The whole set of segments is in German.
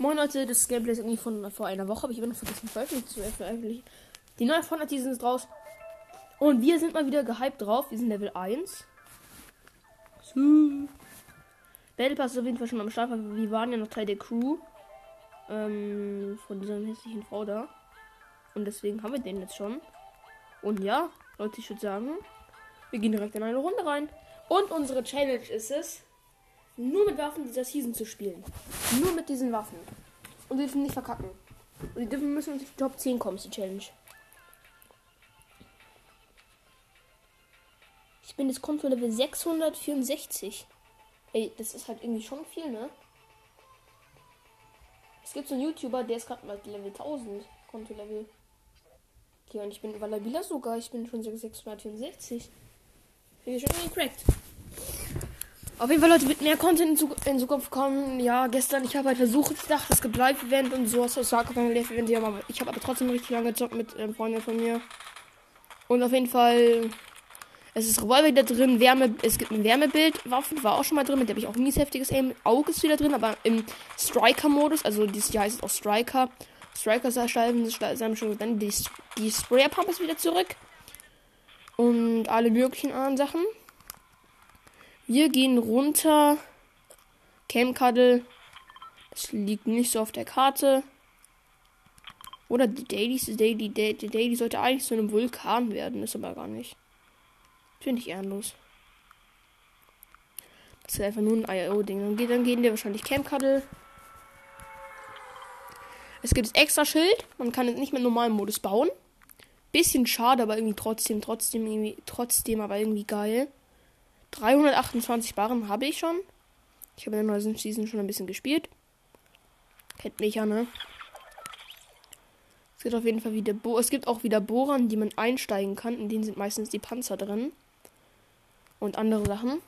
Moin Leute, das Gameplay ist irgendwie von vor einer Woche, aber ich habe noch vergessen veröffentlicht zu veröffentlichen. Die neue Fortnite Season ist raus. Und wir sind mal wieder gehypt drauf. Wir sind Level 1. So. Battle Pass ist auf jeden Fall schon am Start, weil wir waren ja noch Teil der Crew. Ähm, von dieser hässlichen Frau da. Und deswegen haben wir den jetzt schon. Und ja, Leute, ich würde sagen, wir gehen direkt in eine Runde rein. Und unsere Challenge ist es, nur mit Waffen dieser Season zu spielen. Nur mit diesen Waffen. Und wir dürfen nicht verkacken. Und wir dürfen müssen uns die Top 10 kommen, ist die Challenge. Ich bin jetzt Konto Level 664. Ey, das ist halt irgendwie schon viel, ne? Es gibt so einen YouTuber, der ist gerade mal Level 1000 Konto Level. Okay, und ich bin Valabila sogar. Ich bin schon 664. Bin ich schon gecrackt. Auf jeden Fall, Leute, wird mehr Content in, Zukunft kommen. Ja, gestern, ich habe halt versucht, ich dachte, es gibt Live-Event und so. Es war kein Live-Event, ich habe aber trotzdem richtig lange gezockt mit ähm, Freunden von mir. Und auf jeden Fall, es ist Revolver wieder drin. Wärme, es gibt ein Wärmebildwaffen, war auch schon mal drin. Mit der habe ich auch mies heftiges Aim. Auge ist wieder drin, aber im Striker-Modus, also dieses Jahr heißt es auch Striker. Striker sein schon dann die, die Sprayer-Pump ist wieder zurück. Und alle möglichen anderen Sachen. Wir gehen runter. Camcuddle. Das liegt nicht so auf der Karte. Oder die Dailies. Die Daily, die Daily sollte eigentlich zu einem Vulkan werden. Ist aber gar nicht. Finde ich ehrenlos. Das ist einfach nur ein IO-Ding. Dann, dann gehen wir wahrscheinlich Camcuddle. Es gibt extra Schild. Man kann es nicht im normalen Modus bauen. Bisschen schade, aber irgendwie trotzdem, trotzdem, irgendwie, trotzdem, aber irgendwie geil. 328 Barren habe ich schon. Ich habe in der neuen Season schon ein bisschen gespielt. Kennt mich ja, ne? Es gibt auf jeden Fall wieder Bo es gibt auch wieder Bohrern, die man einsteigen kann. In denen sind meistens die Panzer drin. Und andere Sachen.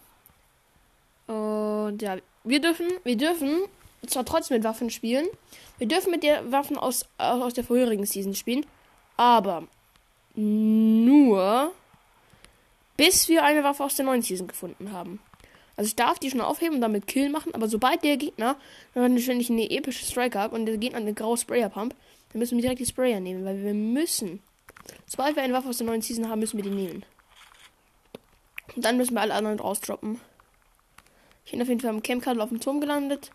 Und ja, wir dürfen, wir dürfen zwar trotzdem mit Waffen spielen. Wir dürfen mit der Waffen aus, aus der vorherigen Season spielen. Aber nur bis wir eine Waffe aus der neuen Season gefunden haben. Also ich darf die schon aufheben und damit Kill machen, aber sobald der Gegner, wenn ich eine epische Striker habe und der Gegner eine graue Sprayer Pump, dann müssen wir direkt die Sprayer nehmen, weil wir müssen. Sobald wir eine Waffe aus der neuen Season haben, müssen wir die nehmen. Und dann müssen wir alle anderen rausdroppen. Ich bin auf jeden Fall am Camp auf dem Turm gelandet.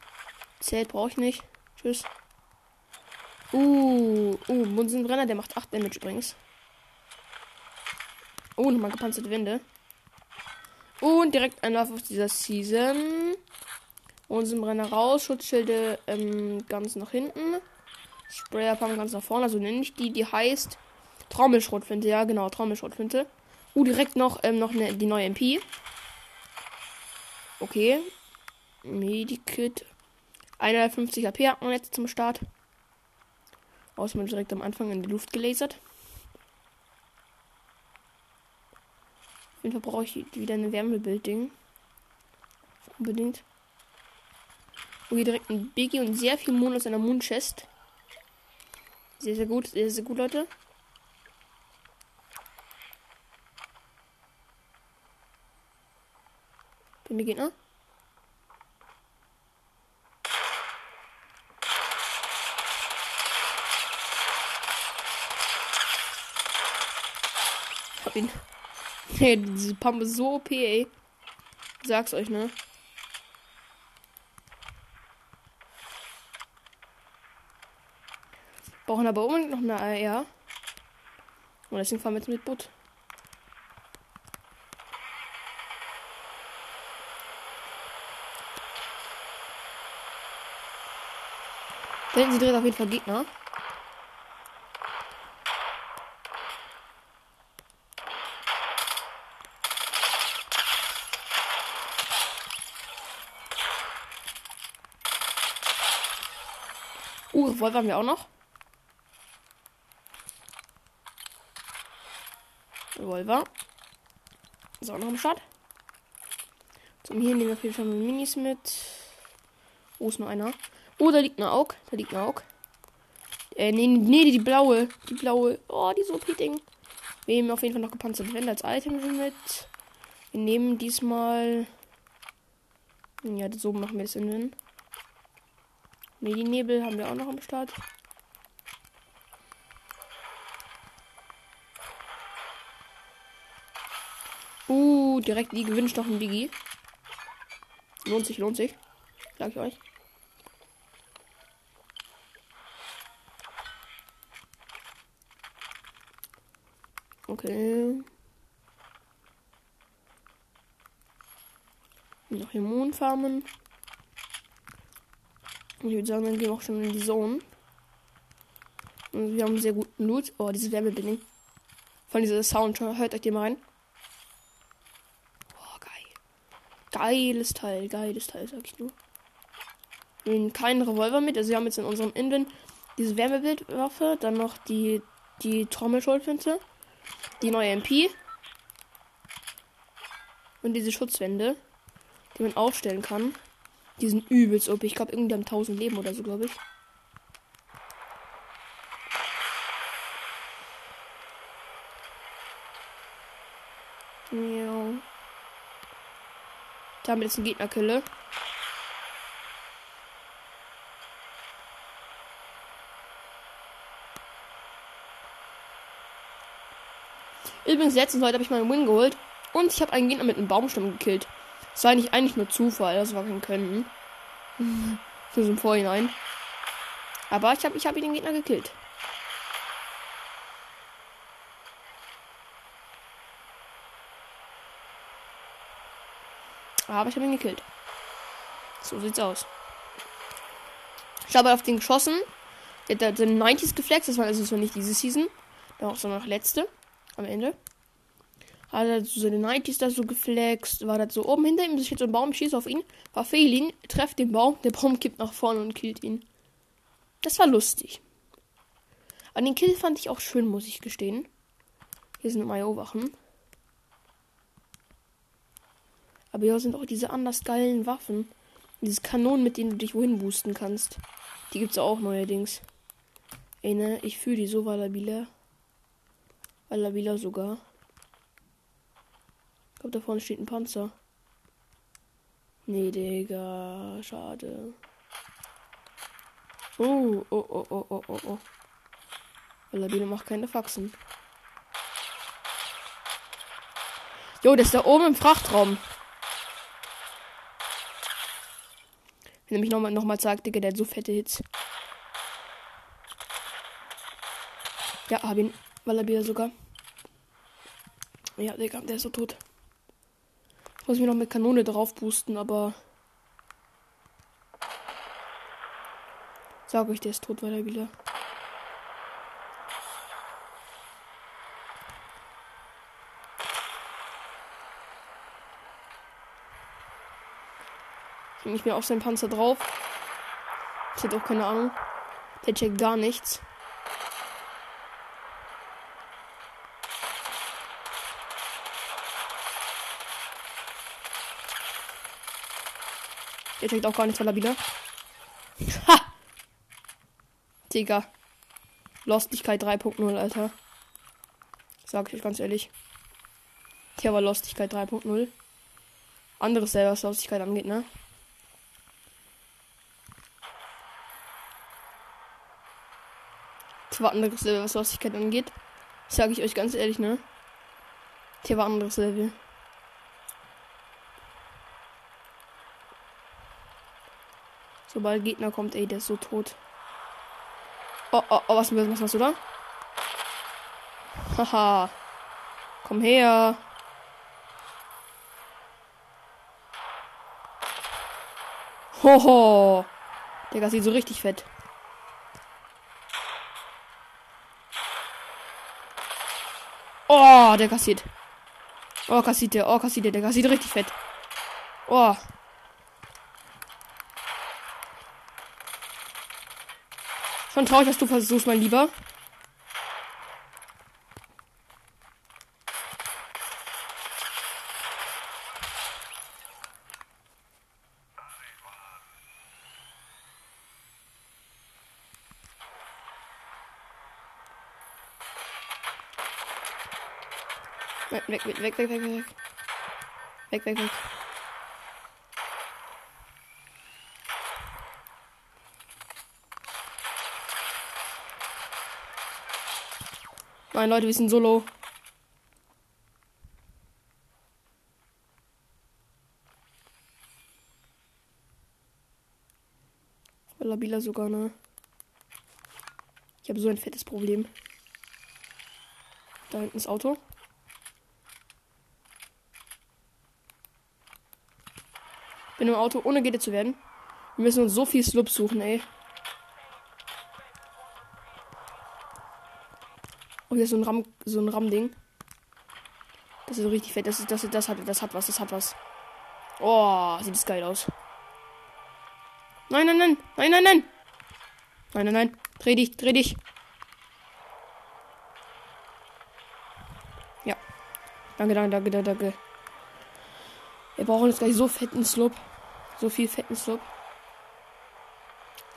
Zelt brauche ich nicht. Tschüss. Uh, uh, Munsenbrenner, der macht 8 Damage übrigens. Oh, nochmal gepanzerte Wände. Und direkt ein Lauf auf dieser Season. Unsen raus. Schutzschilde ähm, ganz nach hinten. Sprayerpump ganz nach vorne. Also nenne ich die. Die heißt Trommelschrotflinte. Ja, genau. Trommelschrotflinte. Uh, direkt noch, ähm, noch eine, die neue MP. Okay. Medikit. 150 AP hatten wir jetzt zum Start. Außerdem direkt am Anfang in die Luft gelasert. Jeden Fall brauche ich wieder eine Wärmebildding. Unbedingt. Und hier direkt ein Biggie und sehr viel Mond aus einer Moonchest. Sehr, sehr gut. Sehr, sehr gut, Leute. Bin mir. Hab ihn. Hey, diese Pump ist so OP, ey. Sag's euch, ne? Brauchen aber unbedingt noch eine AR. Und deswegen fahren wir jetzt mit Boot. Da hinten sind direkt auf jeden Fall Gegner. Revolver haben wir auch noch. Revolver. Ist auch noch im Start. Zum hier nehmen wir auf jeden Fall Minis mit. Oh, ist nur einer. Oh, da liegt eine Aug. Da liegt eine Aug. Äh, nee, nee, die blaue. Die blaue. Oh, die so Ding. Wir nehmen auf jeden Fall noch gepanzerte Wände als Item mit. Wir nehmen diesmal. Ja, so machen wir es in den. Medinebel haben wir auch noch am Start. Uh, direkt die gewünscht noch ein Digi. Lohnt sich, lohnt sich. Sag ich euch. Okay. Noch hier Mondfarmen. Ich würde sagen, dann gehen wir auch schon in die Zone. Und wir haben sehr guten Loot. Oh, diese Wärmebindung. Von dieser Sound. Hört euch die mal rein. Oh, geil. Geiles Teil. Geiles Teil, sag ich nur. Wir nehmen keinen Revolver mit. Also wir haben jetzt in unserem Inven diese Wärmebildwaffe. Dann noch die, die Trommelschulfinte. Die neue MP. Und diese Schutzwände, die man aufstellen kann. Die sind übelst OP. Ich glaube, irgendwie haben 1000 Leben oder so, glaube ich. Ja. Da haben wir jetzt einen Gegnerkille. Übrigens, letztens heute habe ich meinen Win geholt und ich habe einen Gegner mit einem Baumstamm gekillt. Das war eigentlich, eigentlich nur Zufall, das war kein Können. So im Vorhinein. Aber ich habe ich hab den Gegner gekillt. Aber ich habe ihn gekillt. So sieht's aus. Ich habe auf den geschossen. Der hat den 90s geflext. Das war also nicht diese Season. Sondern auch letzte. Am Ende hat er so seine 90s da so geflext, war das so oben hinter ihm, steht so ein Baum, schießt auf ihn, verfehl ihn, trefft den Baum, der Baum kippt nach vorne und killt ihn. Das war lustig. An den Kill fand ich auch schön, muss ich gestehen. Hier sind Mayo-Wachen. Aber hier sind auch diese anders geilen Waffen. Diese Kanonen, mit denen du dich wohin boosten kannst. Die gibt's auch neuerdings. Ey, ne, ich fühle die so valabila. Valabila sogar. Glaube, da vorne steht ein Panzer. Nee, Digga. Schade. Oh, oh, oh, oh, oh, oh, oh. Lawine macht keine Faxen. Jo, der ist da oben im Frachtraum. Wenn er mich nochmal noch mal sagt, Digga, der hat so fette Hits. Ja, hab ihn. Wallabier sogar. Ja, Digga, der ist so tot. Muss mir noch mit Kanone drauf boosten, aber. Sag euch, der ist tot, weil er wieder. Ich bin nicht mehr auf seinen Panzer drauf. Ich hätte auch keine Ahnung. Der checkt gar nichts. Der checkt auch gar nichts, er wieder. Ha! Digga. Lostigkeit 3.0, Alter. Sag ich euch ganz ehrlich. Hier war Lostigkeit 3.0. Anderes selber, was Lostigkeit angeht, ne? Das war anderes Level, was Lostigkeit angeht. Sag ich euch ganz ehrlich, ne? Hier war anderes Level. Sobald Gegner kommt, ey, der ist so tot. Oh, oh, oh, was, was machst du da? Haha. Komm her. Hoho. Der sieht so richtig fett. Oh, der kassiert. Oh, kassiert der. Oh, kassiert der. Der kassiert richtig fett. Oh. Schon traurig, dass du versuchst, mein Lieber. Weg, weg, weg, weg, weg, weg, weg. Weg, weg, Nein, Leute, wir sind solo. Labiler sogar, ne? Ich habe so ein fettes Problem. Da hinten ist Auto. Bin im Auto, ohne Gitter zu werden. Wir müssen uns so viel Slup suchen, ey. Oh, hier so ein Ram, so ein Ram-Ding. Das ist so richtig fett. Das, ist, das, das, hat, das hat was, das hat was. Oh, sieht das geil aus. Nein, nein, nein, nein, nein, nein. Nein, nein, nein. Dreh dich, dreh dich. Ja. Danke, danke, danke, danke. Wir brauchen jetzt gleich so fetten Slope. So viel fetten Slope.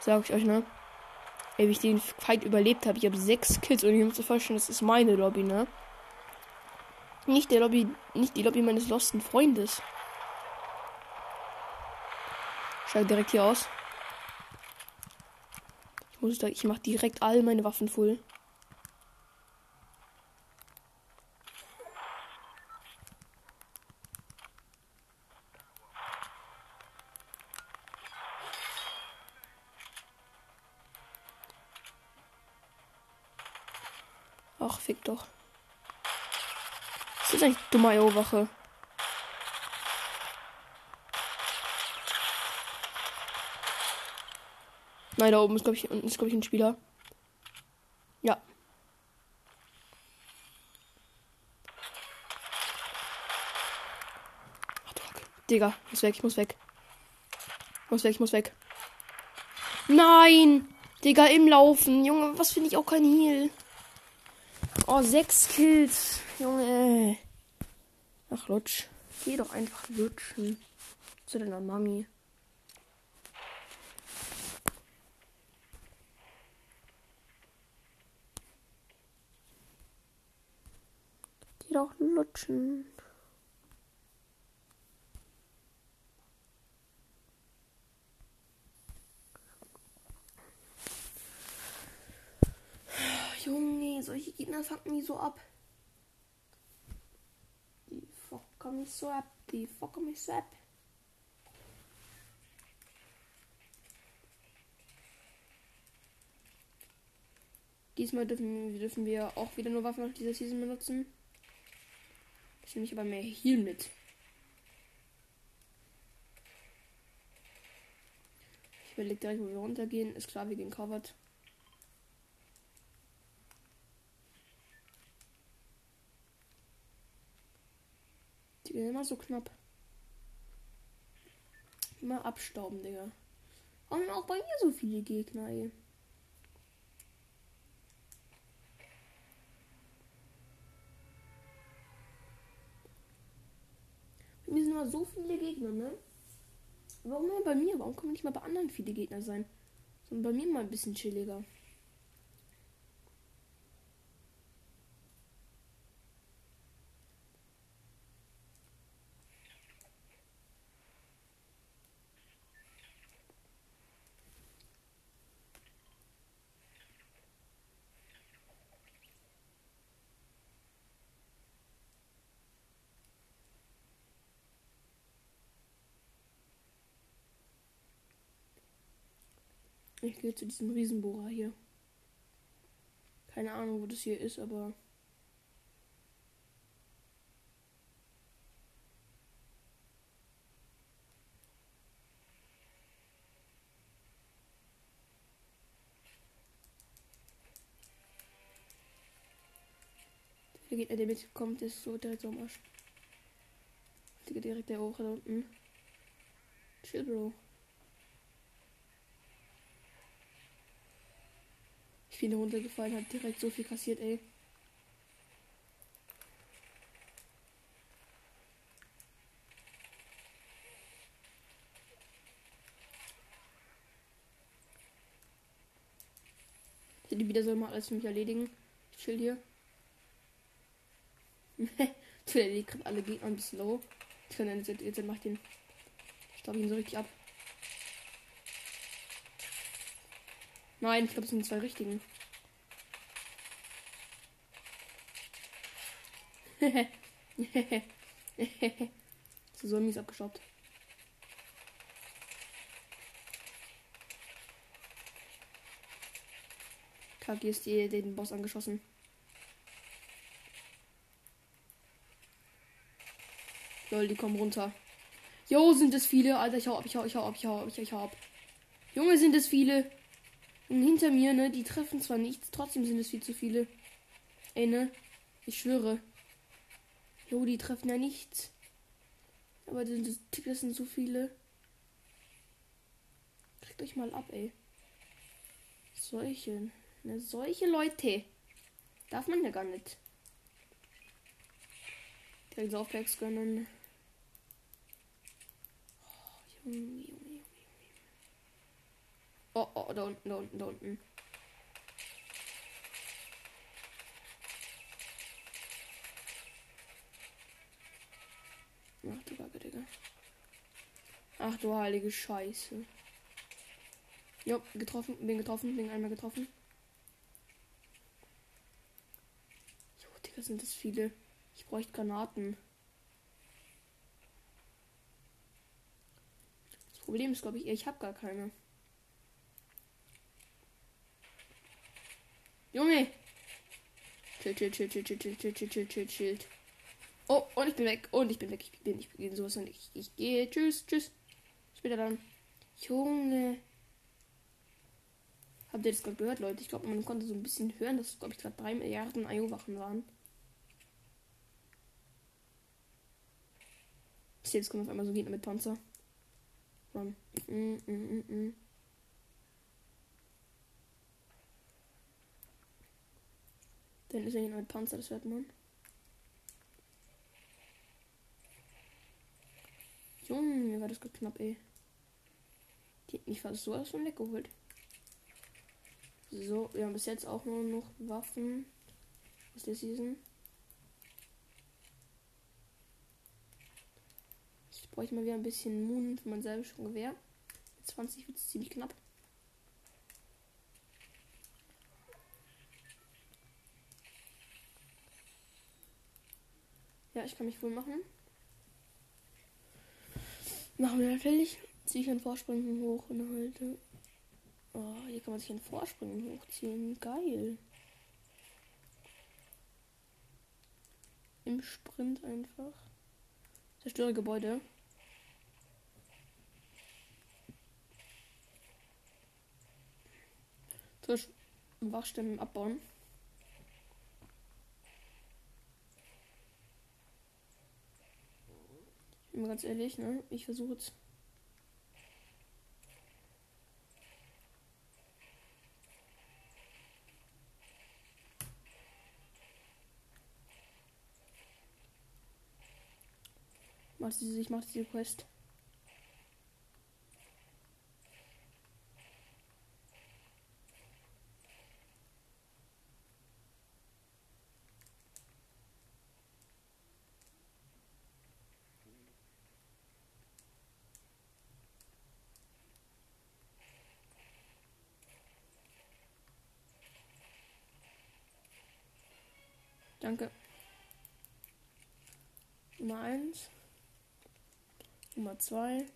Sag ich euch, ne? Ey, wie ich den Fight überlebt habe. Ich habe sechs Kills und ich muss mir vorstellen, das ist meine Lobby, ne? Nicht der Lobby, nicht die Lobby meines losten Freundes. Schau direkt hier aus. Ich muss da, ich mach direkt all meine Waffen voll. Ach, fick doch. Das ist eigentlich dumme IO-Wache. Nein, da oben ist, glaube ich, unten ist, glaube ich, ein Spieler. Ja. Digga, ich muss weg, ich muss weg. Ich muss weg, ich muss weg. Nein! Digga, im Laufen. Junge, was finde ich auch kein Heal. Oh, sechs Kills. Junge. Ach, Lutsch. Geh doch einfach lutschen. Zu deiner Mami. Geh doch lutschen. Solche Gegner fucken mich so ab. Die fucken mich so ab. Die fucken mich so ab. Diesmal dürfen, dürfen wir auch wieder nur Waffen aus dieser Season benutzen. Ich nehme mich aber mehr Heal mit. Ich überlege direkt, wo wir runtergehen. Ist klar, wir gehen covered. Die gehen immer so knapp. Immer abstauben, Digga. Und auch bei mir so viele Gegner, ey. Mir sind immer so viele Gegner, ne? Warum immer bei mir? Warum können nicht mal bei anderen viele Gegner sein? Sondern bei mir mal ein bisschen chilliger. Ich gehe zu diesem Riesenbohrer hier. Keine Ahnung, wo das hier ist, aber. Der Gegner, der mitkommt, ist so direkt so am Arsch. Geht direkt der hoch da unten. Chill, Bro. Viele runtergefallen, hat direkt so viel kassiert, ey. Die wieder soll mal alles für mich erledigen. Ich chill hier. der gerade alle Gegner ein bisschen low. Ich kann jetzt, jetzt, jetzt macht den. Ich ihn so richtig ab. Nein, ich glaube, es sind zwei richtigen. so mies abgeschraubt. Kaki ist die, den Boss angeschossen. Lol, die kommen runter. Jo, sind es viele. Alter, ich hau ab, ich hau, ich hau ab, ich hau ab, ich hau ab. Junge, sind es viele. Und hinter mir, ne, die treffen zwar nichts, trotzdem sind es viel zu viele. Ey, ne? Ich schwöre. Jo, die treffen ja nichts. Aber das das sind so viele. Kriegt euch mal ab, ey. Solche. Ne, solche Leute. Darf man ja gar nicht. Direkt Aufpacks gönnen. Oh, Junge, Junge. Da unten, da unten, da unten. Ach du Kacke, Digga. Ach du heilige Scheiße. Jo, getroffen, bin getroffen, bin einmal getroffen. Jo, Digga, sind das viele. Ich bräuchte Granaten. Das Problem ist, glaube ich, ich habe gar keine. Junge! Chill, chill, chill, chill, chill, chill, chill, chill, chill, chill. Oh, und ich bin weg. Und ich bin weg. Ich bin, ich bin sowas und ich, ich gehe. Tschüss, tschüss. Später dann. Junge. Habt ihr das gerade gehört, Leute? Ich glaube, man konnte so ein bisschen hören, dass, glaube ich, gerade drei Milliarden IO-Wachen waren. Jetzt kommt auf einmal so Gegner mit Panzer. Run. Mm, mm, mm, mm. Dann ist er mit Panzer, das hört man. Junge, mir war das gerade knapp, ey. Die hat mich fast sowas von weggeholt. So, wir haben bis jetzt auch nur noch Waffen aus der Season. Ich bräuchte mal wieder ein bisschen Moon für mein selbst schon Gewehr. Mit 20 wird es ziemlich knapp. Ja, ich kann mich wohl machen. Machen wir natürlich. Ziehe ich einen Vorsprung hoch und halte. Oh, hier kann man sich einen Vorsprung hochziehen. Geil. Im Sprint einfach. Zerstöre Gebäude. Frisch Wachstämmen abbauen. Ich ganz ehrlich, ne? Ich versuche jetzt. Mach diese, ich mach diese Quest. Danke. Nummer 1. Nummer 2.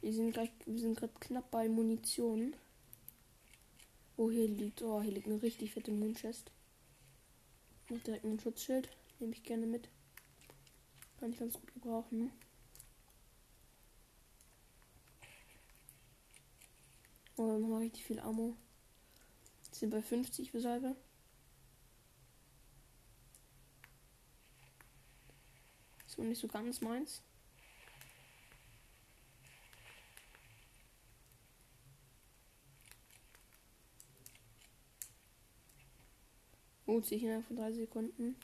Wir sind wir gerade knapp bei Munition. Oh, hier liegt, oh, hier liegt eine richtig fette Moonchest. Und direkt ein Schutzschild. Nehme ich gerne mit. Kann ich ganz gut gebrauchen. Oh, nochmal richtig viel Ammo. Sind bei 50 für Salbe. So nicht so ganz meins. Oh, ziehe ich innerhalb von drei Sekunden.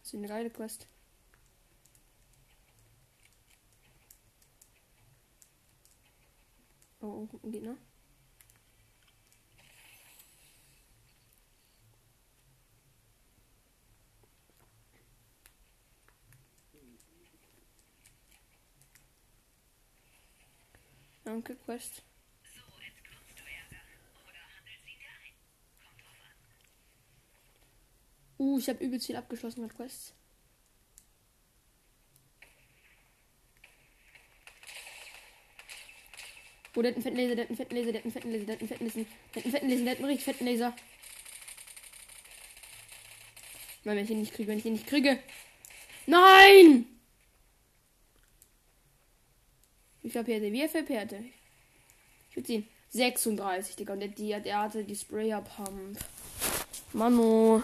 Das ist eine geile Quest. Oh, Gegner. Danke, Quest. So, jetzt du Ärger. Oder handelt sie da? Kommt drauf. Uh, ich habe übelst viel abgeschlossen mit Quests. Oh, der hat einen fetten Laser, der hat einen fetten Laser, der hat einen fetten Laser, der hat einen fetten Laser, der hat einen fetten Laser, der hat einen richtig fetten Laser. Nein, wenn ich ihn nicht kriege, wenn ich ihn nicht kriege. Nein! Wie viel Perte? Wie viel Perte? Ich würde sehen. 36, Digga. Und der, der, der hatte die Sprayer Pump. Mano.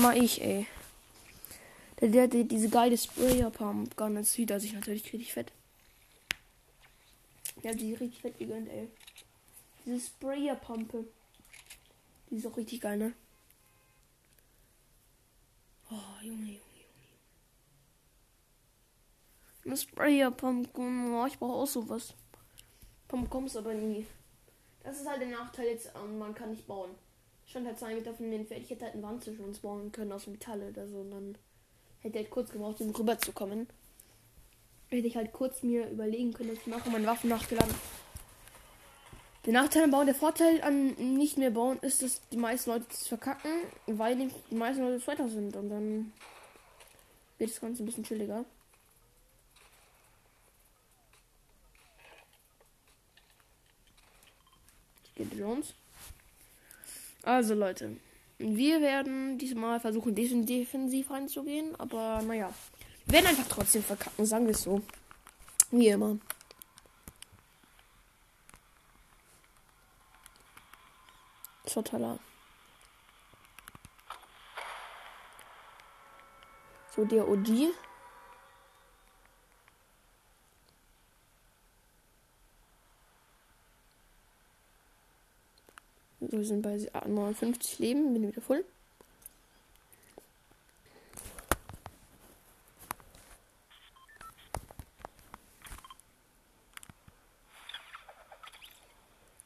Mal ich, ey. Der, der hatte diese geile Sprayer Pump. Gun. Jetzt sieht er sich natürlich richtig fett. Hat sich richtig fett gegönnt, ey. Diese Sprayer Pumpe. Die ist auch richtig geil, ne? Oh, Junge, Junge. Eine Sprayer Pumpkin. Oh, ich brauche auch sowas. Pumpkins aber nie. Das ist halt der Nachteil jetzt, ähm, man kann nicht bauen. Stand halt zwei Meter von den Pferd. Ich hätte halt einen Wand zwischen uns bauen können aus Metall oder so. Und dann hätte halt kurz gebraucht, um rüberzukommen. Hätte ich halt kurz mir überlegen können, dass ich mache meine Waffen nachgeladen. Der Nachteil am Bauen, der Vorteil an nicht mehr bauen ist, dass die meisten Leute das verkacken, weil die meisten Leute Zweiter sind. Und dann wird das Ganze ein bisschen chilliger. Geht Jones. Also Leute, wir werden diesmal versuchen, defensiv reinzugehen, aber naja. Werden einfach trotzdem verkacken, sagen wir es so. Wie immer. Totaler. So, der. So, wir sind bei 59 Leben, bin wieder voll.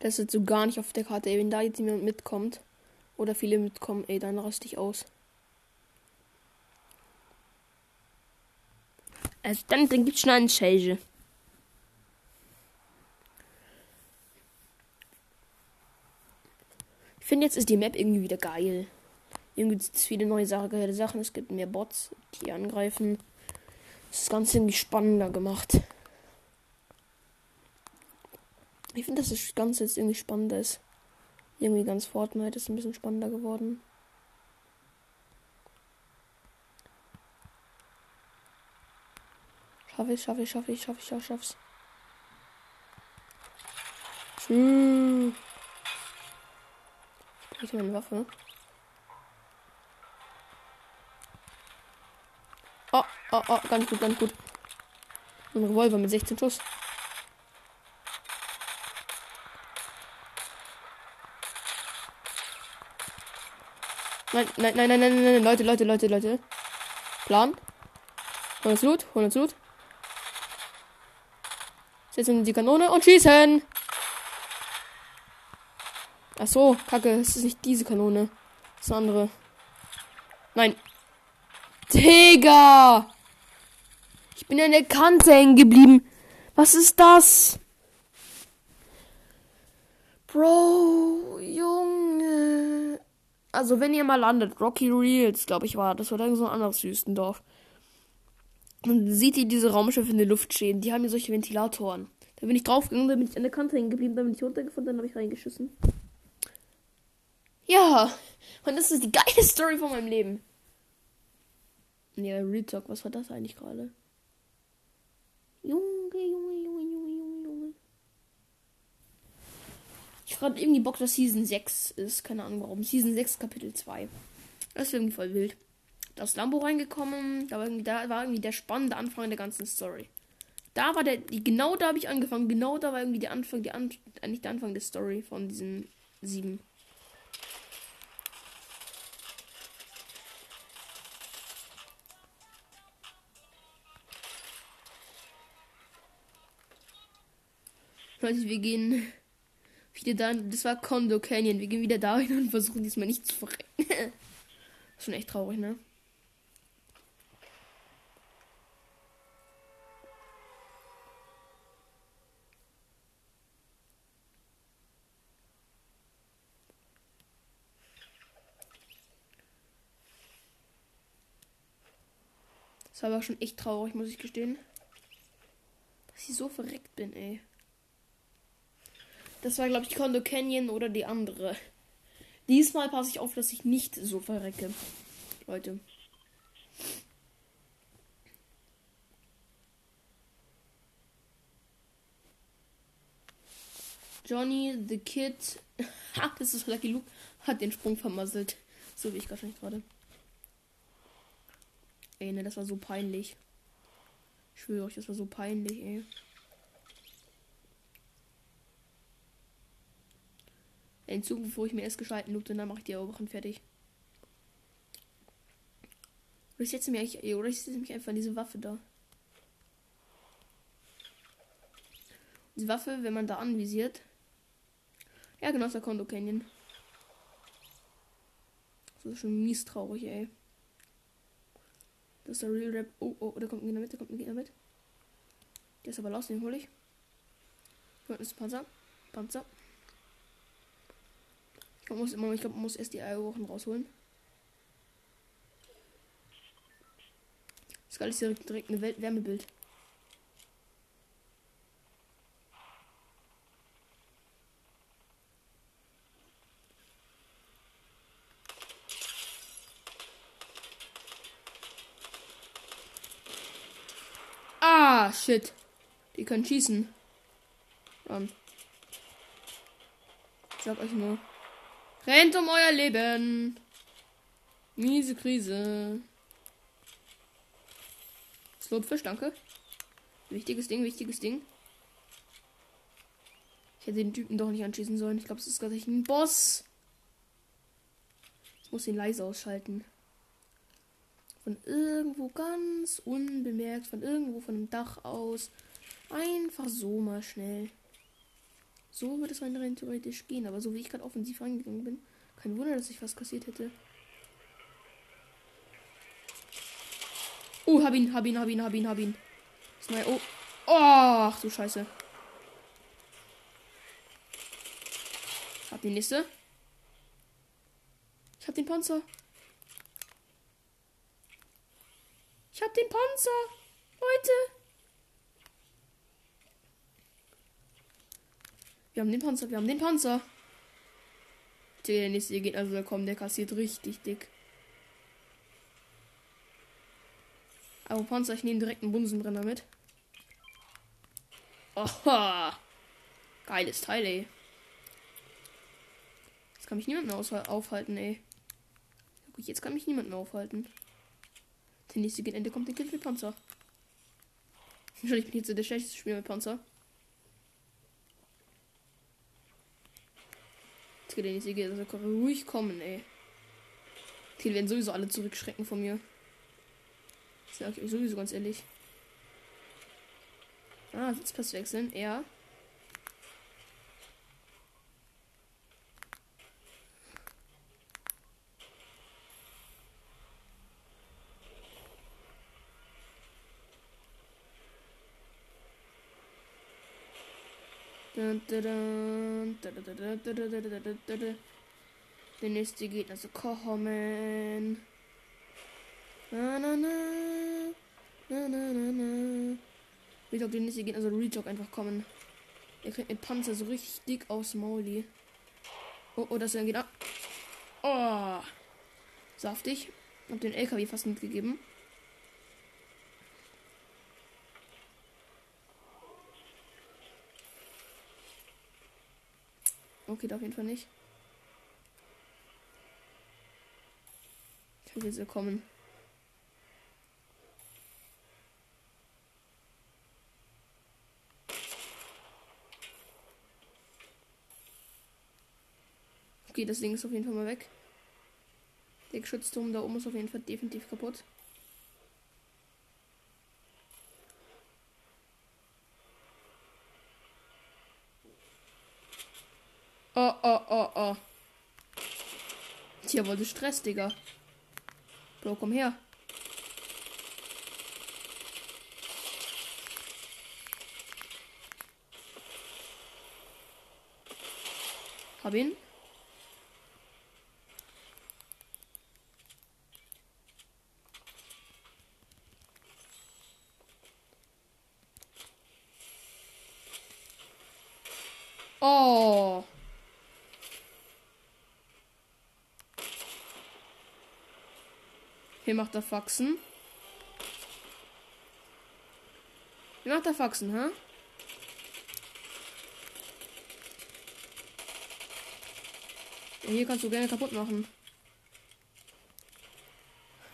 Das ist so gar nicht auf der Karte. Ey, wenn da jetzt jemand mitkommt oder viele mitkommen, ey, dann raste ich aus. Also dann, dann gibt's schon einen Schäge. Ich finde jetzt ist die Map irgendwie wieder geil. Irgendwie gibt es viele neue Sachen. Es gibt mehr Bots, die angreifen. Das ist ganz irgendwie spannender gemacht. Ich finde, dass das Ganze jetzt irgendwie spannender ist. Irgendwie ganz Fortnite ist ein bisschen spannender geworden. Schaffe ich, schaffe ich, schaffe ich, schaffe ich, schaffe ich. Hm. Ich meine Waffe. Oh, oh, oh, ganz gut, ganz gut. Ein Revolver mit 16 Schuss. Nein, nein, nein, nein, nein, nein, Leute, Leute, Leute, Leute. Plan. 100 Loot, 100 Loot. Setzen die Kanone und schießen. Ach so, kacke, es ist nicht diese Kanone. Das andere. Nein. Digga! Ich bin an der Kante hängen geblieben. Was ist das? Bro. Also, wenn ihr mal landet, Rocky Reels, glaube ich, war das, oder irgend so ein anderes Wüstendorf. Und seht ihr diese Raumschiffe in der Luft stehen. Die haben hier solche Ventilatoren. Da bin ich draufgegangen, da bin ich an der Kante hängen geblieben, da bin ich runtergefunden, dann habe ich reingeschissen. Ja, und das ist die geile Story von meinem Leben. Ja, Real Talk, was war das eigentlich gerade? Junge, Junge, Junge, Junge, Junge, Junge. Ich habe irgendwie Bock, dass Season 6 ist. Keine Ahnung warum. Season 6, Kapitel 2. Das ist irgendwie voll wild. Da ist Lambo reingekommen. Da war irgendwie, da war irgendwie der spannende Anfang der ganzen Story. Da war der, genau da habe ich angefangen. Genau da war irgendwie der Anfang, die An, nicht der Anfang der Story von diesen sieben. Leute, wir gehen wieder da. Das war Condo Canyon. Wir gehen wieder dahin und versuchen diesmal nicht zu verrecken. Schon echt traurig, ne? Das war aber schon echt traurig, muss ich gestehen. Dass ich so verreckt bin, ey. Das war, glaube ich, Kondo Canyon oder die andere. Diesmal passe ich auf, dass ich nicht so verrecke. Leute. Johnny the Kid. Ha, das ist Lucky Luke. Hat den Sprung vermasselt. So wie ich wahrscheinlich gerade. Ey, ne, das war so peinlich. Ich schwöre euch, das war so peinlich, ey. In Zug, bevor ich mir erst geschalten loote, dann mache ich die Eroberung fertig. Oder ich setze mich, oder ich setze mich einfach an diese Waffe da. Die Waffe, wenn man da anvisiert. Ja, genau, der Kondo Canyon. Das ist schon mies traurig, ey. Das ist der Real Rap. Oh, oh, da kommt ein Gegner mit, da kommt ein Gegner mit. Der ist aber los, den hole ich. Hier unten ist Panzer. Panzer. Ich glaube, muss, ich glaub, man muss erst die Eierwochen rausholen. Das ist direkt, direkt ein Weltwärmebild. Ah, shit. Die können schießen. Dann. Ich sag euch nur. Rennt um euer Leben. Miese Krise. Slopfisch, danke. Wichtiges Ding, wichtiges Ding. Ich hätte den Typen doch nicht anschießen sollen. Ich glaube, es ist gerade ein Boss. Ich muss ihn leise ausschalten. Von irgendwo ganz unbemerkt, von irgendwo von dem Dach aus. Einfach so mal schnell. So würde es rein theoretisch gehen, aber so wie ich gerade offensiv reingegangen bin, kein Wunder, dass ich was kassiert hätte. Oh, hab ihn, hab ihn, hab ihn, hab ihn, hab ihn. Sniper. Oh. oh, ach du Scheiße. Hab die nächste. Ich hab den Panzer. Ich hab den Panzer. Leute. Wir haben den Panzer, wir haben den Panzer. Der nächste Gegner soll kommen, der kassiert richtig dick. Aber Panzer, ich nehme direkt einen Bunsenbrenner mit. Oha! Geiles Teil, ey. Jetzt kann mich niemand mehr aufhalten, ey. Jetzt kann mich niemand mehr aufhalten. Der nächste Ende kommt der Kind mit Panzer. Wahrscheinlich bin ich jetzt der schlechteste Spieler mit Panzer. Digga, der nächste Gegner soll ruhig kommen, ey. Die werden sowieso alle zurückschrecken von mir. Sag ich euch sowieso ganz ehrlich. Ah, Sitzpass wechseln. Ja. Der nächste Gegner so kommen. Ich glaube, der nächste Gegner soll Rejog einfach kommen. Er kriegt mit Panzer so richtig dick aus Mauli. Oh, oh, das geht ab. Oh. Saftig. Hab den LKW fast mitgegeben. Okay, auf jeden Fall nicht. Ich will sie kommen. Okay, das Ding ist auf jeden Fall mal weg. Der Geschützturm da oben ist auf jeden Fall definitiv kaputt. Oh, oh, oh, oh. Hier wollte Stress, Digga. Bro, komm her. Hab ihn. Oh. Hier macht er Faxen. Hier macht er Faxen, hä? Ja, hier kannst du gerne kaputt machen.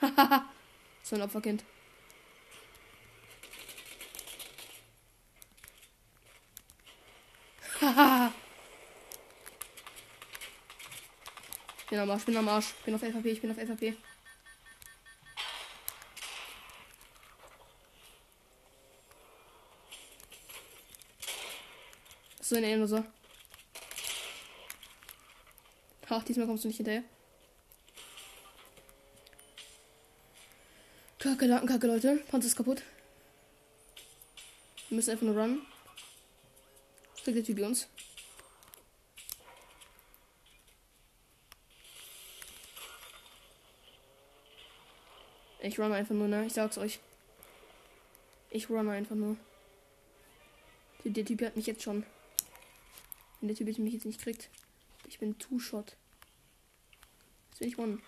Hahaha. so ein Opferkind. Haha. bin am Arsch, bin am Arsch. Bin auf FAP, ich bin auf FAP. So eine Endloser. Ach, diesmal kommst du nicht hinterher. Kacke, Kacke, Leute. Panzer ist kaputt. Wir müssen einfach nur runnen. Kriegt der Typ uns. Ich run einfach nur, ne? Ich sag's euch. Ich run einfach nur. Der Typ hat mich jetzt schon. Wenn der Typ mich jetzt nicht kriegt. Ich bin Two-Shot. Jetzt bin ich One.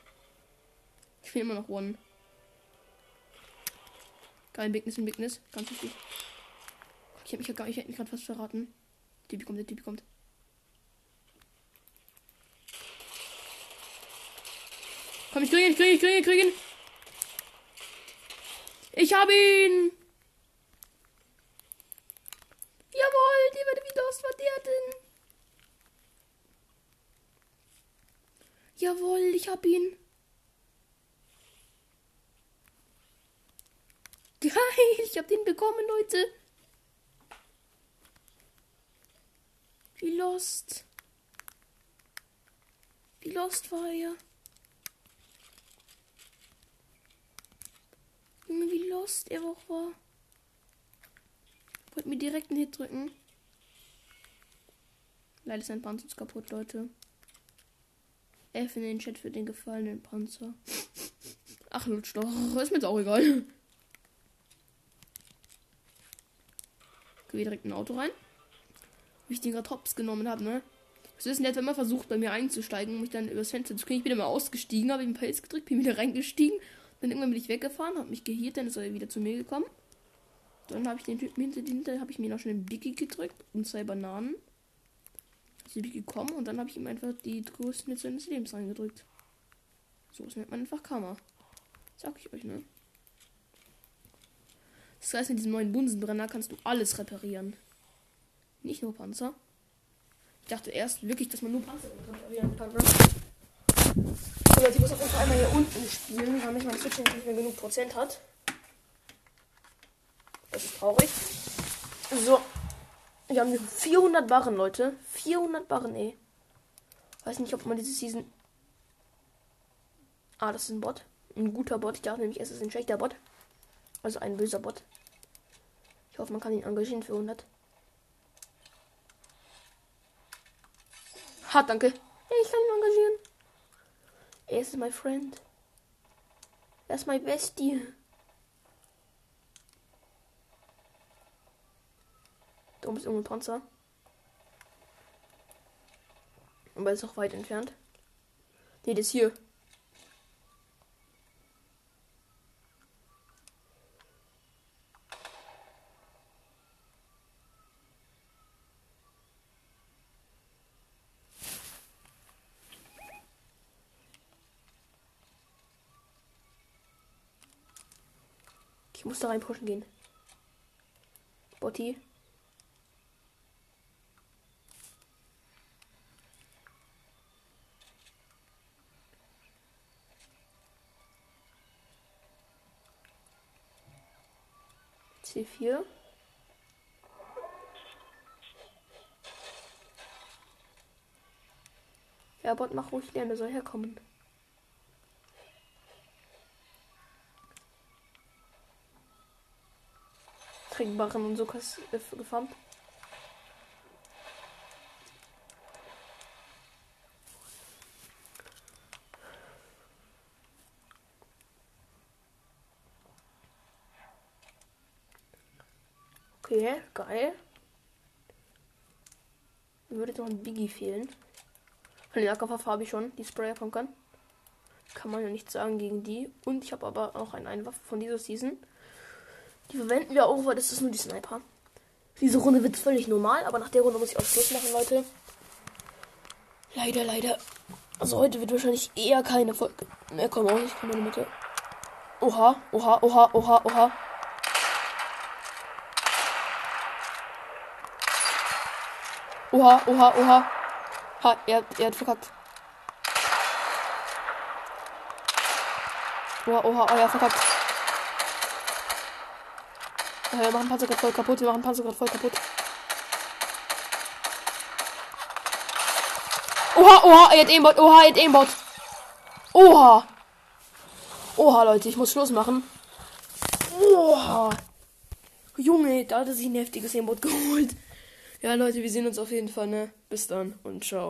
Ich bin immer noch One. Kein Bigness in Bigness. Ganz wichtig. Ich hätte mich, gar, ich hätte mich gerade fast verraten. Der Typ kommt, der Typ kommt. Komm, ich kriege ihn, ich kriege ihn, ich kriege ihn, ich kriege ihn. Ich habe ihn. Jawohl, die wird wieder was war der denn? Jawohl, ich hab ihn. Geil, ich hab den bekommen, Leute. Wie lost. Wie lost war er? Junge, wie lost er auch war. Wollte mir direkt einen Hit drücken. Leider ist sein Panzer kaputt, Leute. F in den Chat für den gefallenen Panzer. Ach, lutsch doch. Ist mir jetzt auch egal. Geh direkt in ein Auto rein. Wie ich den gerade hops genommen habe, ne? Es ist nett, wenn man versucht, bei mir einzusteigen, um mich dann übers Fenster zu kriegen. Ich bin immer ausgestiegen, habe den Pelz gedrückt, bin wieder reingestiegen. Dann irgendwann bin ich weggefahren, habe mich gehielt, dann ist er wieder zu mir gekommen. Dann habe ich den Typen hinter, hinter habe ich mir noch schnell einen Biggie gedrückt und zwei Bananen nämlich gekommen und dann habe ich ihm einfach die größten Hitze seines Lebens reingedrückt. So ist man einfach Kammer. Sag ich euch, ne? Das heißt, mit diesem neuen Bunsenbrenner kannst du alles reparieren. Nicht nur Panzer. Ich dachte erst wirklich, dass man nur Panzer reparieren kann. Ne? Ich muss auf einmal hier unten spielen, weil mich mein Switch nicht mehr genug Prozent hat. Das ist traurig. So, wir haben 400 Barren, Leute. 400 Barren, ey. Weiß nicht, ob man diese Season. Ah, das ist ein Bot. Ein guter Bot. Ich dachte nämlich, es ist ein schlechter Bot. Also ein böser Bot. Ich hoffe, man kann ihn engagieren für 100. Hart, danke. Ich kann ihn engagieren. Er ist mein Friend. Er ist mein Bestie. Da oben ist irgendein Panzer. Aber ist auch weit entfernt. Ne, das hier. Ich muss da rein pushen gehen. Botti. C4. Ja, Bot, mach ruhig lernen, der soll herkommen. Trinkbarren und so gefarmt. Okay, geil. würde jetzt noch ein Biggie fehlen. Von der Nahkampfwaffe habe ich schon, die Sprayer Pumpgun. Kann man ja nicht sagen gegen die. Und ich habe aber auch eine Einwaffe von dieser Season. Die verwenden wir auch, weil das ist nur die Sniper. Diese Runde wird völlig normal, aber nach der Runde muss ich auch Schluss machen, Leute. Leider, leider. Also heute wird wahrscheinlich eher keine Folge. Ne, komm auch nicht, komm in die Mitte. Oha, oha, oha, oha, oha. Oha, oha, oha. Ha, er, er hat verkackt. Oha, oha, oh, er hat verkackt. Ja, wir machen Panzer gerade voll kaputt. Wir machen Panzer gerade voll kaputt. Oha, oha, er hat Aimbot. Oha, er hat Aimbot. Oha. Oha, Leute, ich muss Schluss machen. Oha. Junge, da hat er sich ein heftiges Aimbot geholt. Ja, Leute, wir sehen uns auf jeden Fall, ne? Bis dann und ciao.